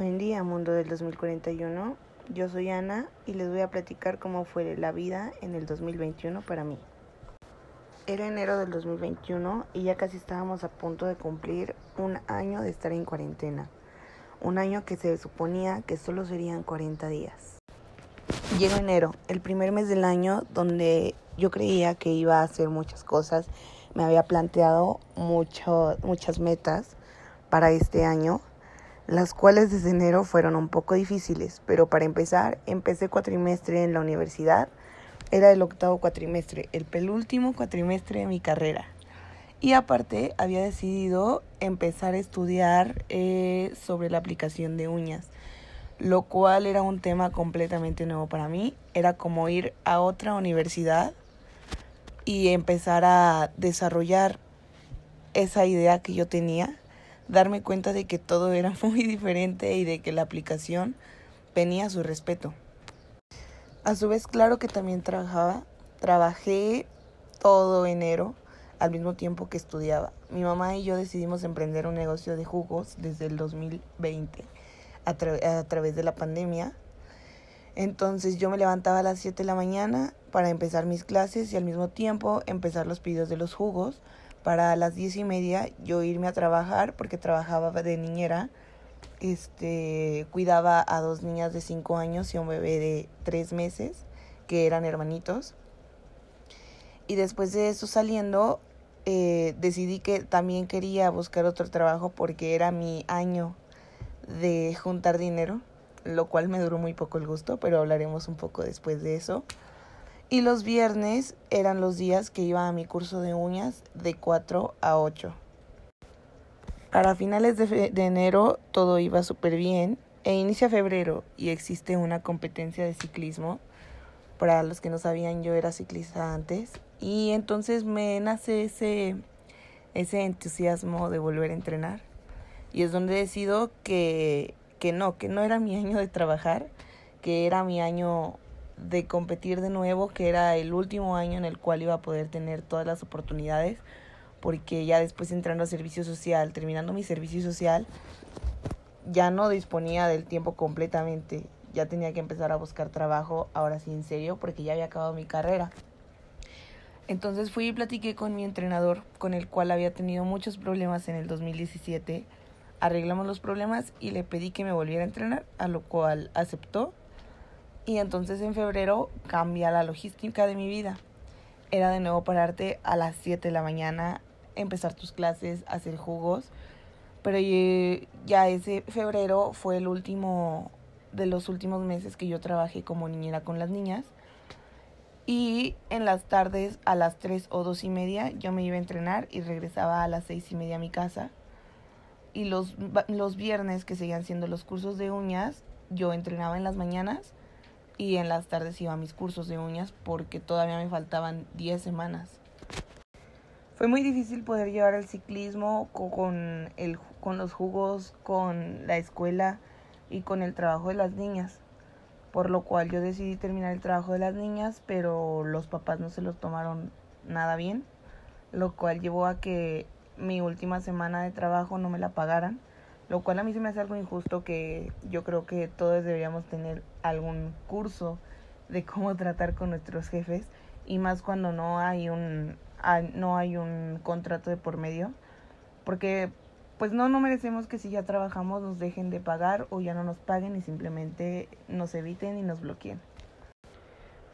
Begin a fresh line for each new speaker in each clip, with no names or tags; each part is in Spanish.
Buen día, mundo del 2041. Yo soy Ana y les voy a platicar cómo fue la vida en el 2021 para mí. Era enero del 2021 y ya casi estábamos a punto de cumplir un año de estar en cuarentena. Un año que se suponía que solo serían 40 días. Llegó enero, el primer mes del año donde yo creía que iba a hacer muchas cosas. Me había planteado mucho, muchas metas para este año las cuales desde enero fueron un poco difíciles, pero para empezar, empecé cuatrimestre en la universidad, era el octavo cuatrimestre, el penúltimo cuatrimestre de mi carrera. Y aparte había decidido empezar a estudiar eh, sobre la aplicación de uñas, lo cual era un tema completamente nuevo para mí. Era como ir a otra universidad y empezar a desarrollar esa idea que yo tenía darme cuenta de que todo era muy diferente y de que la aplicación venía a su respeto. A su vez, claro que también trabajaba, trabajé todo enero al mismo tiempo que estudiaba. Mi mamá y yo decidimos emprender un negocio de jugos desde el 2020 a, a través de la pandemia. Entonces yo me levantaba a las 7 de la mañana para empezar mis clases y al mismo tiempo empezar los pedidos de los jugos para las diez y media yo irme a trabajar porque trabajaba de niñera. Este, cuidaba a dos niñas de cinco años y un bebé de tres meses, que eran hermanitos. Y después de eso saliendo, eh, decidí que también quería buscar otro trabajo porque era mi año de juntar dinero, lo cual me duró muy poco el gusto, pero hablaremos un poco después de eso. Y los viernes eran los días que iba a mi curso de uñas de 4 a 8. Para finales de, enero todo iba súper bien e inicia febrero y existe una competencia de ciclismo. Para los que no sabían, yo era ciclista antes y entonces me nace ese, ese entusiasmo de volver a entrenar. Y es donde decido que, que no, que no era mi año de trabajar, que era mi año de competir de nuevo, que era el último año en el cual iba a poder tener todas las oportunidades, porque ya después entrando a servicio social, terminando mi servicio social, ya no disponía del tiempo completamente, ya tenía que empezar a buscar trabajo, ahora sí en serio, porque ya había acabado mi carrera. Entonces fui y platiqué con mi entrenador, con el cual había tenido muchos problemas en el 2017. Arreglamos los problemas y le pedí que me volviera a entrenar, a lo cual aceptó y entonces en febrero cambia la logística de mi vida. Era de nuevo pararte a las 7 de la mañana, empezar tus clases, hacer jugos. Pero ya ese febrero fue el último de los últimos meses que yo trabajé como niñera con las niñas. Y en las tardes a las 3 o 2 y media yo me iba a entrenar y regresaba a las 6 y media a mi casa. Y los, los viernes que seguían siendo los cursos de uñas, yo entrenaba en las mañanas y en las tardes iba a mis cursos de uñas porque todavía me faltaban 10 semanas. Fue muy difícil poder llevar el ciclismo con, el, con los jugos, con la escuela y con el trabajo de las niñas. Por lo cual yo decidí terminar el trabajo de las niñas, pero los papás no se los tomaron nada bien, lo cual llevó a que mi última semana de trabajo no me la pagaran lo cual a mí se me hace algo injusto que yo creo que todos deberíamos tener algún curso de cómo tratar con nuestros jefes y más cuando no hay un no hay un contrato de por medio porque pues no no merecemos que si ya trabajamos nos dejen de pagar o ya no nos paguen y simplemente nos eviten y nos bloqueen.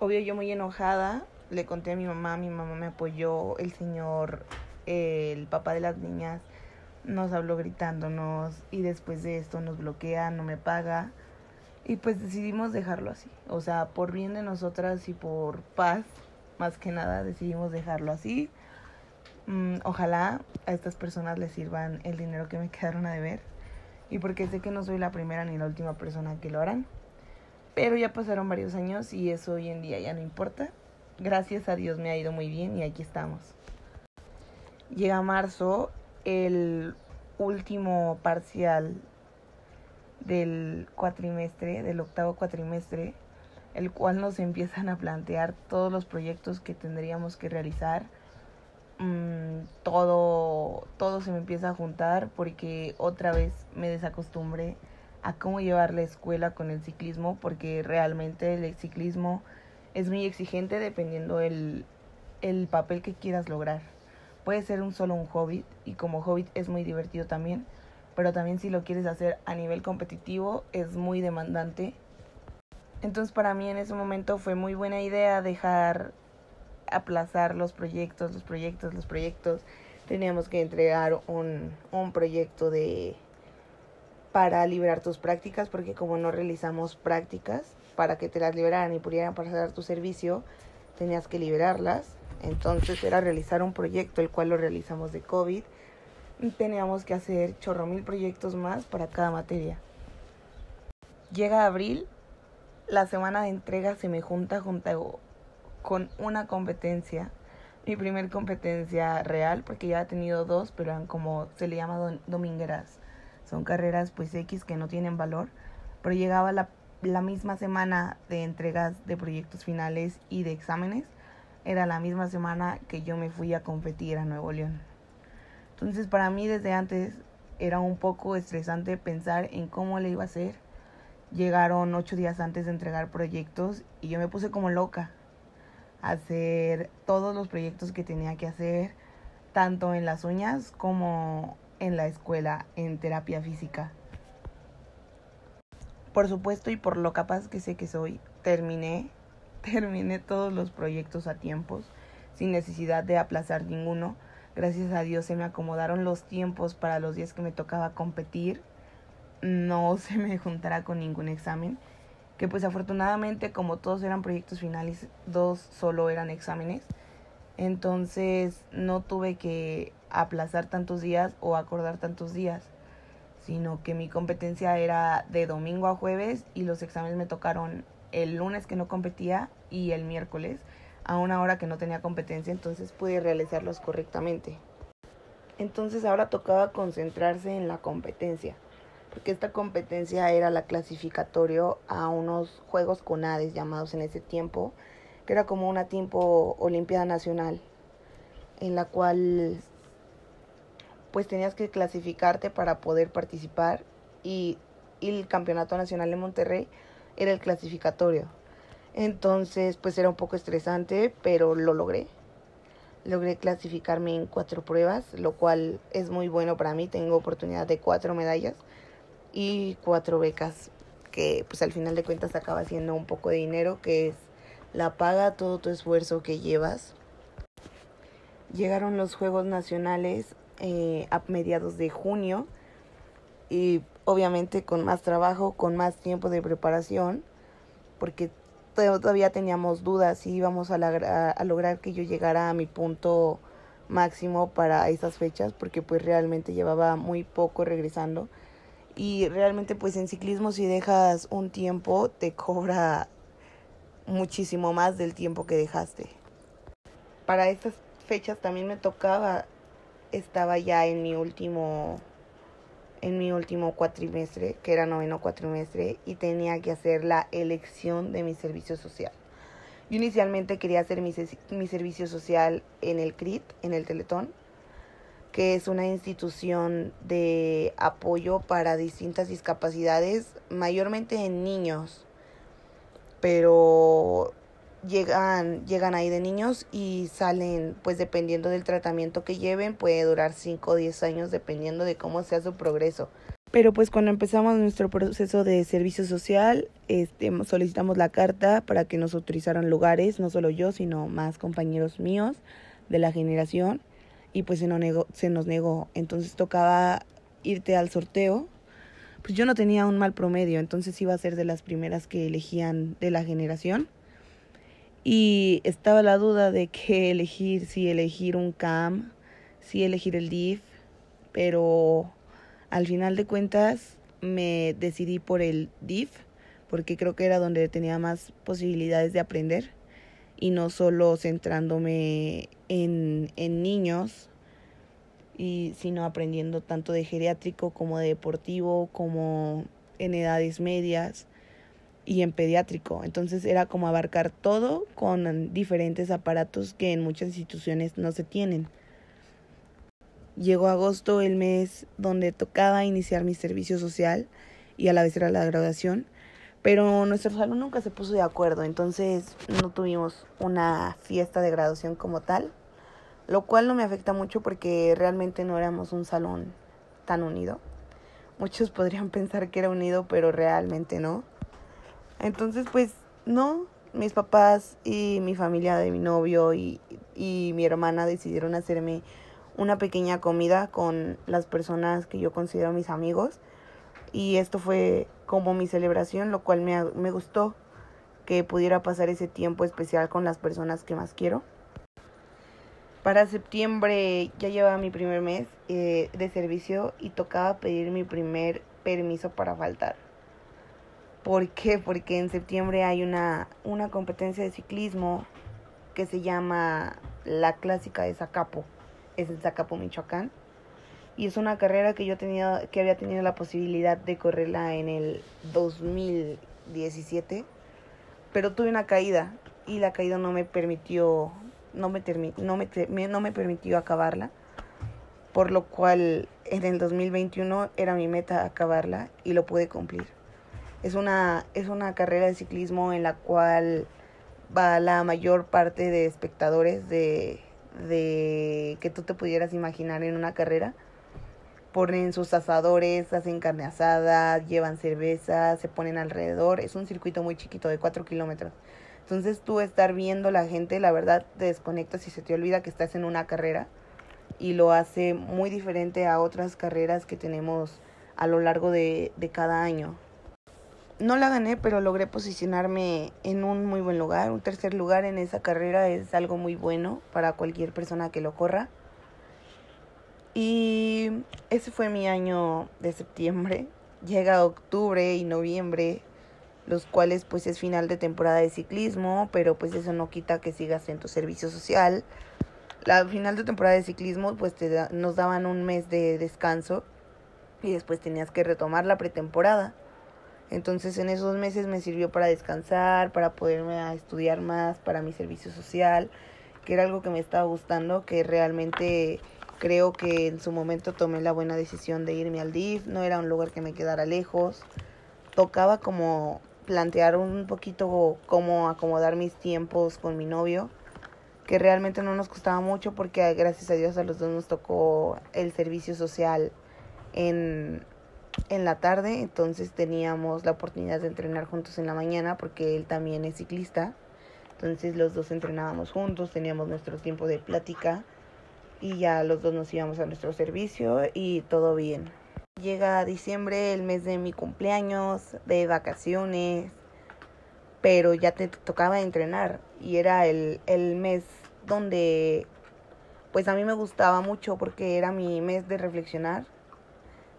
Obvio yo muy enojada le conté a mi mamá, mi mamá me apoyó, el señor el papá de las niñas nos habló gritándonos y después de esto nos bloquea, no me paga. Y pues decidimos dejarlo así. O sea, por bien de nosotras y por paz, más que nada, decidimos dejarlo así. Mm, ojalá a estas personas les sirvan el dinero que me quedaron a deber. Y porque sé que no soy la primera ni la última persona que lo harán. Pero ya pasaron varios años y eso hoy en día ya no importa. Gracias a Dios me ha ido muy bien y aquí estamos. Llega marzo el último parcial del cuatrimestre, del octavo cuatrimestre, el cual nos empiezan a plantear todos los proyectos que tendríamos que realizar. Mm, todo, todo se me empieza a juntar porque otra vez me desacostumbré a cómo llevar la escuela con el ciclismo, porque realmente el ciclismo es muy exigente dependiendo el, el papel que quieras lograr. Puede ser un solo un hobby y como hobby es muy divertido también, pero también si lo quieres hacer a nivel competitivo es muy demandante. Entonces para mí en ese momento fue muy buena idea dejar aplazar los proyectos, los proyectos, los proyectos. Teníamos que entregar un, un proyecto de para liberar tus prácticas, porque como no realizamos prácticas para que te las liberaran y pudieran pasar tu servicio, tenías que liberarlas. Entonces era realizar un proyecto, el cual lo realizamos de COVID. Teníamos que hacer chorro mil proyectos más para cada materia. Llega abril, la semana de entrega se me junta junto con una competencia. Mi primer competencia real, porque ya he tenido dos, pero eran como se le llama domingueras son carreras pues X que no tienen valor, pero llegaba la, la misma semana de entregas de proyectos finales y de exámenes, era la misma semana que yo me fui a competir a Nuevo León. Entonces para mí desde antes era un poco estresante pensar en cómo le iba a hacer. Llegaron ocho días antes de entregar proyectos y yo me puse como loca a hacer todos los proyectos que tenía que hacer, tanto en las uñas como en la escuela en terapia física. Por supuesto y por lo capaz que sé que soy, terminé, terminé todos los proyectos a tiempos, sin necesidad de aplazar ninguno. Gracias a Dios se me acomodaron los tiempos para los días que me tocaba competir. No se me juntará con ningún examen. Que pues afortunadamente como todos eran proyectos finales, dos solo eran exámenes. Entonces no tuve que aplazar tantos días o acordar tantos días, sino que mi competencia era de domingo a jueves y los exámenes me tocaron el lunes que no competía y el miércoles a una hora que no tenía competencia, entonces pude realizarlos correctamente. Entonces ahora tocaba concentrarse en la competencia, porque esta competencia era la clasificatorio a unos Juegos Conades llamados en ese tiempo, que era como una tiempo Olimpiada Nacional, en la cual pues tenías que clasificarte para poder participar y, el Campeonato Nacional de Monterrey era el clasificatorio. Entonces, pues era un poco estresante, pero lo logré. Logré clasificarme en cuatro pruebas, lo cual es muy bueno para mí. Tengo oportunidad de cuatro medallas y cuatro becas, que pues al final de cuentas acaba siendo un poco de dinero, que es la paga todo tu esfuerzo que llevas. Llegaron los Juegos Nacionales eh, a mediados de junio y obviamente con más trabajo, con más tiempo de preparación, porque todavía teníamos dudas si íbamos a, lograr que yo llegara a mi punto máximo para esas fechas, porque pues realmente llevaba muy poco regresando. Y realmente pues en ciclismo si dejas un tiempo te cobra muchísimo más del tiempo que dejaste. Para estas fechas también me tocaba estaba ya en mi último en mi último cuatrimestre, que era noveno cuatrimestre, y tenía que hacer la elección de mi servicio social. Yo inicialmente quería hacer mi, mi servicio social en el CRIT, en el Teletón, que es una institución de apoyo para distintas discapacidades, mayormente en niños, pero llegan, llegan ahí de niños y salen, pues dependiendo del tratamiento que lleven, puede durar 5 o 10 años dependiendo de cómo sea su progreso. Pero pues cuando empezamos nuestro proceso de servicio social, este, solicitamos la carta para que nos autorizaran lugares, no solo yo, sino más compañeros míos de la generación, y pues se nos se nos negó. Entonces tocaba irte al sorteo. Pues yo no tenía un mal promedio, entonces iba a ser de las primeras que elegían de la generación y estaba la duda de qué elegir, si elegir un CAM, si elegir el DIF, pero al final de cuentas me decidí por el DIF porque creo que era donde tenía más posibilidades de aprender y no solo centrándome en, en niños y sino aprendiendo tanto de geriátrico como de deportivo como en edades medias y en pediátrico. Entonces era como abarcar todo con diferentes aparatos que en muchas instituciones no se tienen. Llegó agosto, el mes donde tocaba iniciar mi servicio social y a la vez era la graduación. Pero nuestro salón nunca se puso de acuerdo, entonces no tuvimos una fiesta de graduación como tal, lo cual no me afecta mucho porque realmente no éramos un salón tan unido. Muchos podrían pensar que era unido, pero realmente no. Entonces, pues no, mis papás y mi familia de mi novio y, y mi hermana decidieron hacerme una pequeña comida con las personas que yo considero mis amigos. Y esto fue como mi celebración, lo cual me, me gustó que pudiera pasar ese tiempo especial con las personas que más quiero. Para septiembre ya llevaba mi primer mes eh, de servicio y tocaba pedir mi primer permiso para faltar. ¿Por qué? Porque en septiembre hay una, una competencia de ciclismo que se llama la clásica de Zacapo. Es en Zacapo, Michoacán. Y es una carrera que yo tenía, que había tenido la posibilidad de correrla en el 2017. Pero tuve una caída y la caída no me permitió, no me, no me, no me permitió acabarla. Por lo cual en el 2021 era mi meta acabarla y lo pude cumplir. Es una, es una carrera de ciclismo en la cual va la mayor parte de espectadores de, de que tú te pudieras imaginar en una carrera. Ponen sus asadores, hacen carne asada, llevan cerveza, se ponen alrededor. Es un circuito muy chiquito de 4 kilómetros. Entonces tú estar viendo la gente, la verdad te desconectas y se te olvida que estás en una carrera y lo hace muy diferente a otras carreras que tenemos a lo largo de, de cada año. No la gané, pero logré posicionarme en un muy buen lugar. Un tercer lugar en esa carrera es algo muy bueno para cualquier persona que lo corra. Y ese fue mi año de septiembre. Llega octubre y noviembre, los cuales pues es final de temporada de ciclismo, pero pues eso no quita que sigas en tu servicio social. La final de temporada de ciclismo pues te nos daban un mes de descanso y después tenías que retomar la pretemporada. Entonces en esos meses me sirvió para descansar, para poderme a estudiar más, para mi servicio social, que era algo que me estaba gustando, que realmente creo que en su momento tomé la buena decisión de irme al DIF, no era un lugar que me quedara lejos, tocaba como plantear un poquito cómo acomodar mis tiempos con mi novio, que realmente no nos costaba mucho porque gracias a Dios a los dos nos tocó el servicio social en en la tarde, entonces teníamos la oportunidad de entrenar juntos en la mañana porque él también es ciclista. Entonces los dos entrenábamos juntos, teníamos nuestro tiempo de plática y ya los dos nos íbamos a nuestro servicio y todo bien. Llega diciembre, el mes de mi cumpleaños, de vacaciones, pero ya te tocaba entrenar y era el, el mes donde pues a mí me gustaba mucho porque era mi mes de reflexionar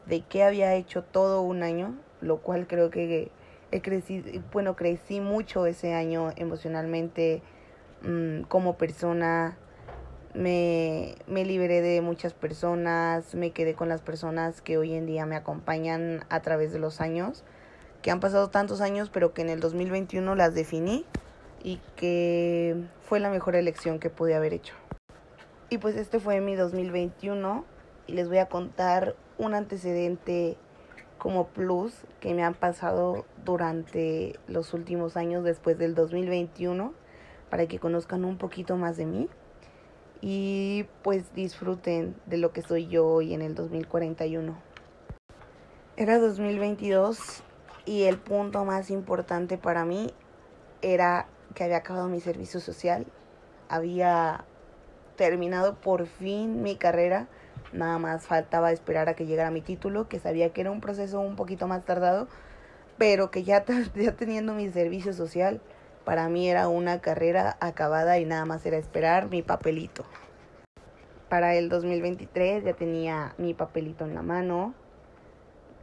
de qué había hecho todo un año, lo cual creo que he crecido, bueno, crecí mucho ese año emocionalmente mm, como persona. Me, me liberé de muchas personas, me quedé con las personas que hoy en día me acompañan a través de los años, que han pasado tantos años, pero que en el 2021 las definí y que fue la mejor elección que pude haber hecho. Y pues este fue mi 2021 y les voy a contar un antecedente como plus que me han pasado durante los últimos años después del 2021 para que conozcan un poquito más de mí y pues disfruten de lo que soy yo hoy en el 2041. Era 2022 y el punto más importante para mí era que había acabado mi servicio social, había terminado por fin mi carrera Nada más faltaba esperar a que llegara mi título, que sabía que era un proceso un poquito más tardado, pero que ya, ya teniendo mi servicio social, para mí era una carrera acabada y nada más era esperar mi papelito. Para el 2023 ya tenía mi papelito en la mano.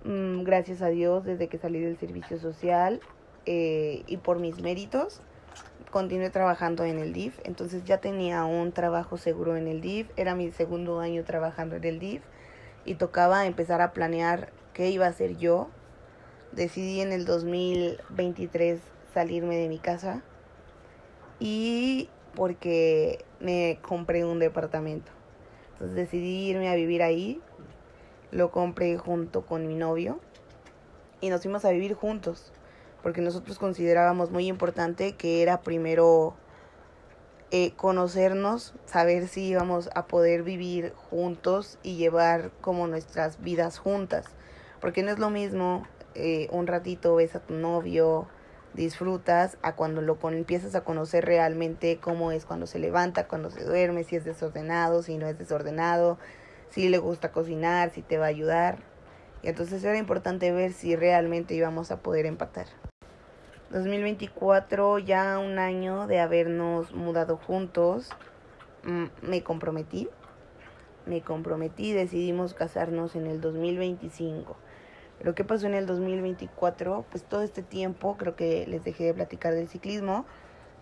Mm, gracias a Dios, desde que salí del servicio social eh, y por mis méritos, continué trabajando en el DIF, entonces ya tenía un trabajo seguro en el DIF, era mi segundo año trabajando en el DIF y tocaba empezar a planear qué iba a hacer yo. Decidí en el 2023 salirme de mi casa y porque me compré un departamento. Entonces decidí irme a vivir ahí. Lo compré junto con mi novio y nos fuimos a vivir juntos, porque nosotros considerábamos muy importante que era primero eh, conocernos, saber si íbamos a poder vivir juntos y llevar como nuestras vidas juntas, porque no es lo mismo eh, un ratito ves a tu novio, disfrutas, a cuando lo empiezas a conocer realmente cómo es cuando se levanta, cuando se duerme, si es desordenado, si no es desordenado, si le gusta cocinar, si te va a ayudar. Y entonces era importante ver si realmente íbamos a poder empatar. 2024, ya un año de habernos mudado juntos, me comprometí. Me comprometí, decidimos casarnos en el 2025. Pero ¿qué pasó en el 2024? Pues todo este tiempo creo que les dejé de platicar del ciclismo,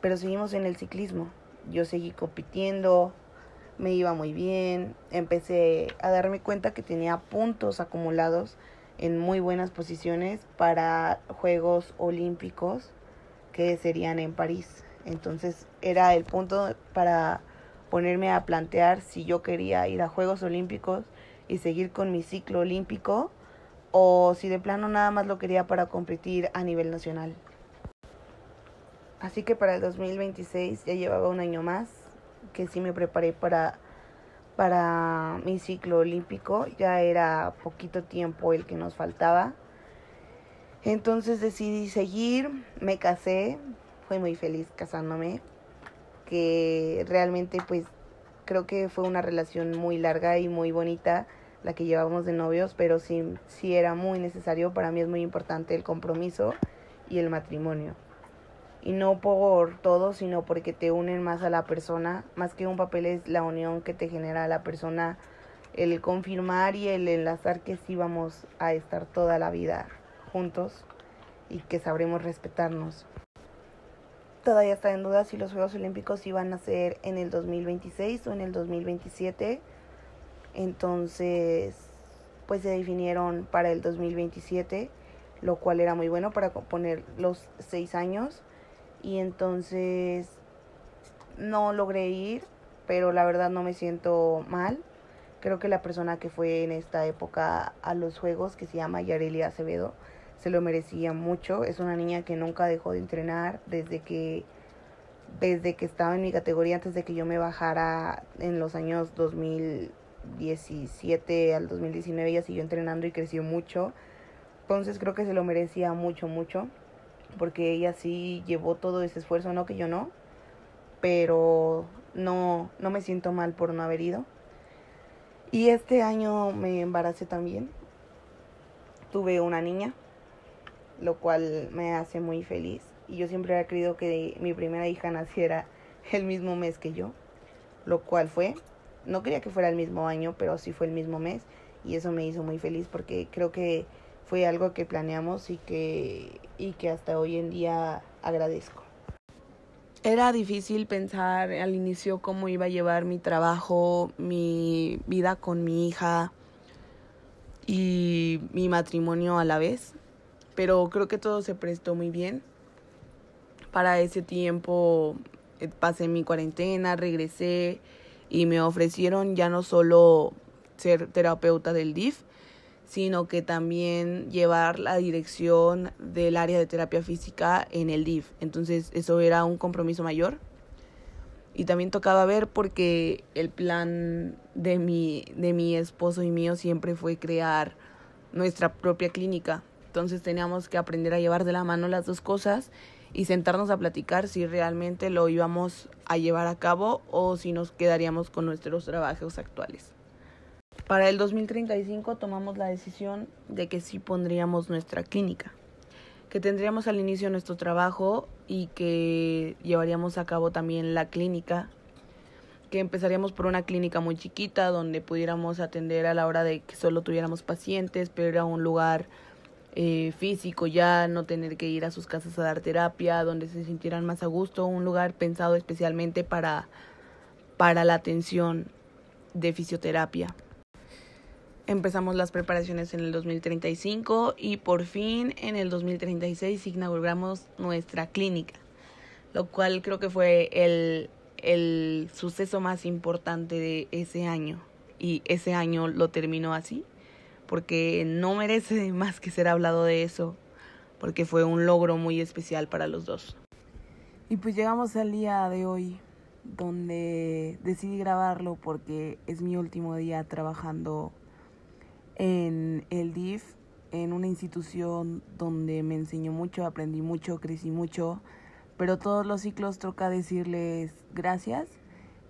pero seguimos en el ciclismo. Yo seguí compitiendo, me iba muy bien, empecé a darme cuenta que tenía puntos acumulados en muy buenas posiciones para Juegos Olímpicos que serían en París. Entonces era el punto para ponerme a plantear si yo quería ir a Juegos Olímpicos y seguir con mi ciclo olímpico o si de plano nada más lo quería para competir a nivel nacional. Así que para el 2026 ya llevaba un año más que sí me preparé para, para mi ciclo olímpico. Ya era poquito tiempo el que nos faltaba. Entonces decidí seguir, me casé, fui muy feliz casándome, que realmente pues creo que fue una relación muy larga y muy bonita la que llevábamos de novios, pero sí, sí era muy necesario, para mí es muy importante el compromiso y el matrimonio. Y no por todo, sino porque te unen más a la persona, más que un papel es la unión que te genera a la persona, el confirmar y el enlazar que sí vamos a estar toda la vida juntos y que sabremos respetarnos. Todavía está en duda si los Juegos Olímpicos iban a ser en el 2026 o en el 2027 entonces, pues se definieron para el 2027, lo cual era muy bueno para poner los seis años. Y entonces no logré ir, pero la verdad no me siento mal. Creo que la persona que fue en esta época a los juegos, que se llama Yareli Acevedo, se lo merecía mucho. Es una niña que nunca dejó de entrenar desde que desde que estaba en mi categoría antes de que yo me bajara en los años 2000 2017 al 2019 ella siguió entrenando y creció mucho. Entonces creo que se lo merecía mucho, mucho. Porque ella sí llevó todo ese esfuerzo, no que yo no. Pero no, no me siento mal por no haber ido. Y este año me embaracé también. Tuve una niña, lo cual me hace muy feliz. Y yo siempre había creído que mi primera hija naciera el mismo mes que yo, lo cual fue no quería que fuera el mismo año, pero sí fue el mismo mes y eso me hizo muy feliz porque creo que fue algo que planeamos y que, y que hasta hoy en día agradezco. Era difícil pensar al inicio cómo iba a llevar mi trabajo, mi vida con mi hija y mi matrimonio a la vez, pero creo que todo se prestó muy bien. Para ese tiempo eh, pasé mi cuarentena, regresé, y me ofrecieron ya no solo ser terapeuta del DIF, sino que también llevar la dirección del área de terapia física en el DIF. Entonces eso era un compromiso mayor. Y también tocaba ver porque el plan de mi, de mi esposo y mío siempre fue crear nuestra propia clínica. Entonces teníamos que aprender a llevar de la mano las dos cosas y sentarnos a platicar si realmente lo íbamos a llevar a cabo o si nos quedaríamos con nuestros trabajos actuales. Para el 2035 tomamos la decisión de que sí pondríamos nuestra clínica, que tendríamos al inicio nuestro trabajo y que llevaríamos a cabo también la clínica, que empezaríamos por una clínica muy chiquita donde pudiéramos atender a la hora de que solo tuviéramos pacientes, pero era un lugar eh, físico ya, no tener que ir a sus casas a dar terapia, donde se sintieran más a gusto, un lugar pensado especialmente para, para la atención de fisioterapia. Empezamos las preparaciones en el 2035 y por fin en el 2036 inauguramos nuestra clínica, lo cual creo que fue el, el suceso más importante de ese año y ese año lo terminó así porque no merece más que ser hablado de eso, porque fue un logro muy especial para los dos.
Y pues llegamos al día de hoy, donde decidí grabarlo porque es mi último día trabajando en el DIF, en una institución donde me enseñó mucho, aprendí mucho, crecí mucho, pero todos los ciclos toca decirles gracias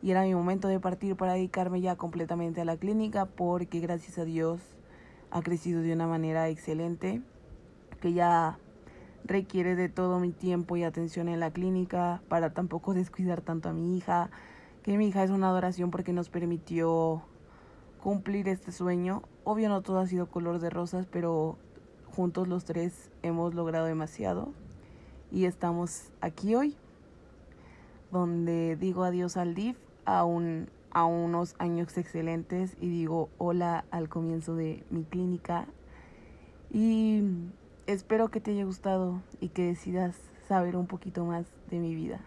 y era mi momento de partir para dedicarme ya completamente a la clínica porque gracias a Dios ha crecido de una manera excelente que ya requiere de todo mi tiempo y atención en la clínica para tampoco descuidar tanto a mi hija, que mi hija es una adoración porque nos permitió cumplir este sueño. Obvio no todo ha sido color de rosas, pero juntos los tres hemos logrado demasiado y estamos aquí hoy donde digo adiós al DIF a, a unos años excelentes y digo hola al comienzo de mi clínica. Y espero que te haya gustado y que decidas saber un poquito más de mi vida.